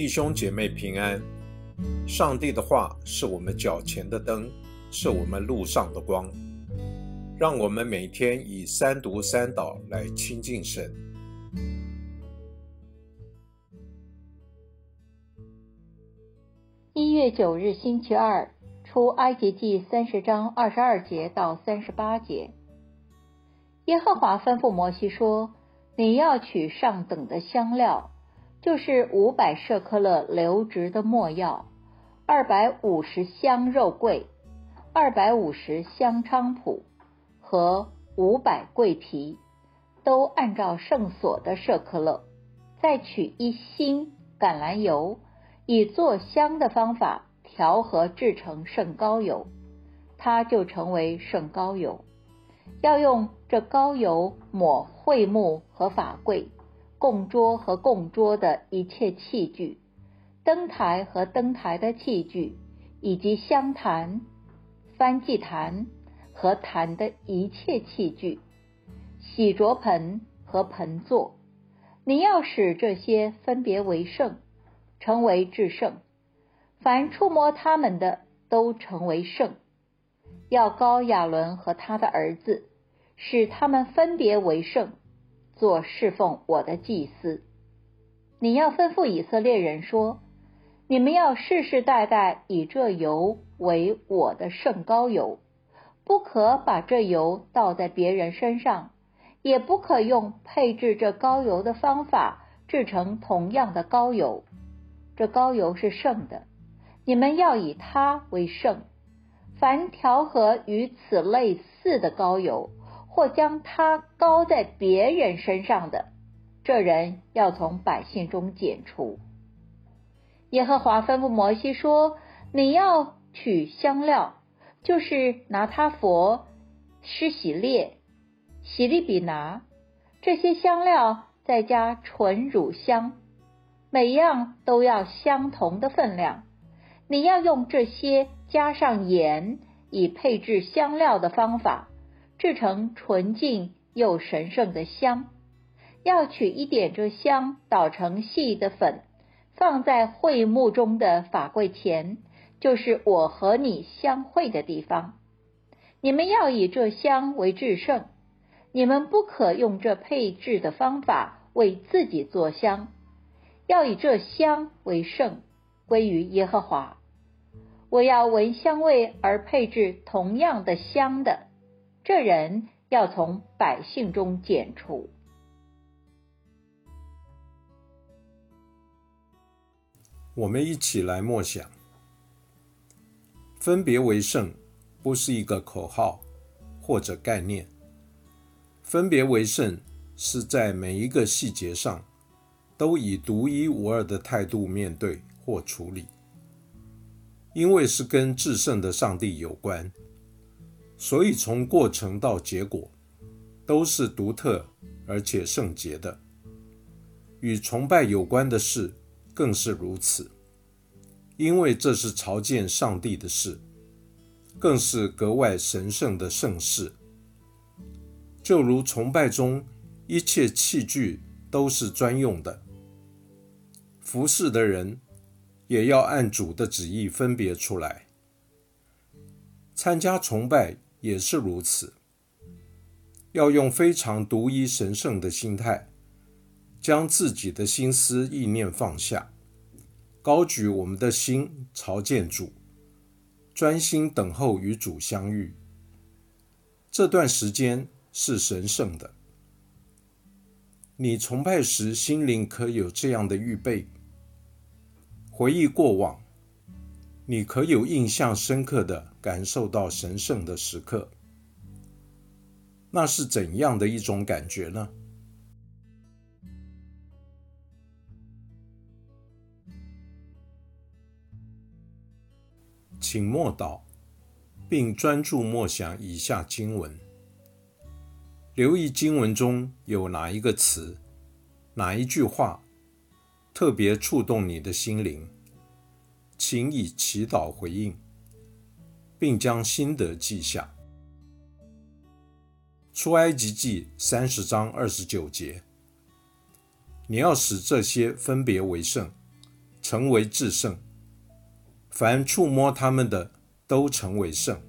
弟兄姐妹平安。上帝的话是我们脚前的灯，是我们路上的光。让我们每天以三读三祷来亲近神。一月九日星期二，出埃及记三十章二十二节到三十八节。耶和华吩咐摩西说：“你要取上等的香料。”就是五百舍克勒流质的墨药，二百五十香肉桂，二百五十香菖蒲和五百桂皮，都按照圣所的舍克勒。再取一星橄榄油，以做香的方法调和制成圣膏油，它就成为圣膏油。要用这膏油抹桧木和法桂。供桌和供桌的一切器具，灯台和灯台的器具，以及香坛、翻祭坛和坛的一切器具，洗濯盆和盆座，你要使这些分别为圣，成为至圣。凡触摸他们的，都成为圣。要高亚伦和他的儿子，使他们分别为圣。做侍奉我的祭司，你要吩咐以色列人说：你们要世世代代以这油为我的圣膏油，不可把这油倒在别人身上，也不可用配制这膏油的方法制成同样的膏油。这膏油是圣的，你们要以它为圣。凡调和与此类似的膏油。或将他高在别人身上的，这人要从百姓中剪除。耶和华吩咐摩西说：“你要取香料，就是拿他佛、施洗列、洗利比拿这些香料，再加纯乳香，每样都要相同的分量。你要用这些加上盐，以配制香料的方法。”制成纯净又神圣的香，要取一点这香，捣成细的粉，放在会幕中的法柜前，就是我和你相会的地方。你们要以这香为至圣，你们不可用这配制的方法为自己做香，要以这香为圣，归于耶和华。我要闻香味而配制同样的香的。这人要从百姓中剪除。我们一起来默想：分别为圣，不是一个口号或者概念。分别为圣是在每一个细节上都以独一无二的态度面对或处理，因为是跟至圣的上帝有关。所以，从过程到结果，都是独特而且圣洁的。与崇拜有关的事更是如此，因为这是朝见上帝的事，更是格外神圣的圣事。就如崇拜中一切器具都是专用的，服侍的人也要按主的旨意分别出来参加崇拜。也是如此，要用非常独一神圣的心态，将自己的心思意念放下，高举我们的心朝见主，专心等候与主相遇。这段时间是神圣的，你崇拜时心灵可有这样的预备？回忆过往。你可有印象深刻的感受到神圣的时刻？那是怎样的一种感觉呢？请默祷，并专注默想以下经文，留意经文中有哪一个词、哪一句话特别触动你的心灵。请以祈祷回应，并将心得记下。出埃及记三十章二十九节，你要使这些分别为圣，成为至圣。凡触摸他们的，都成为圣。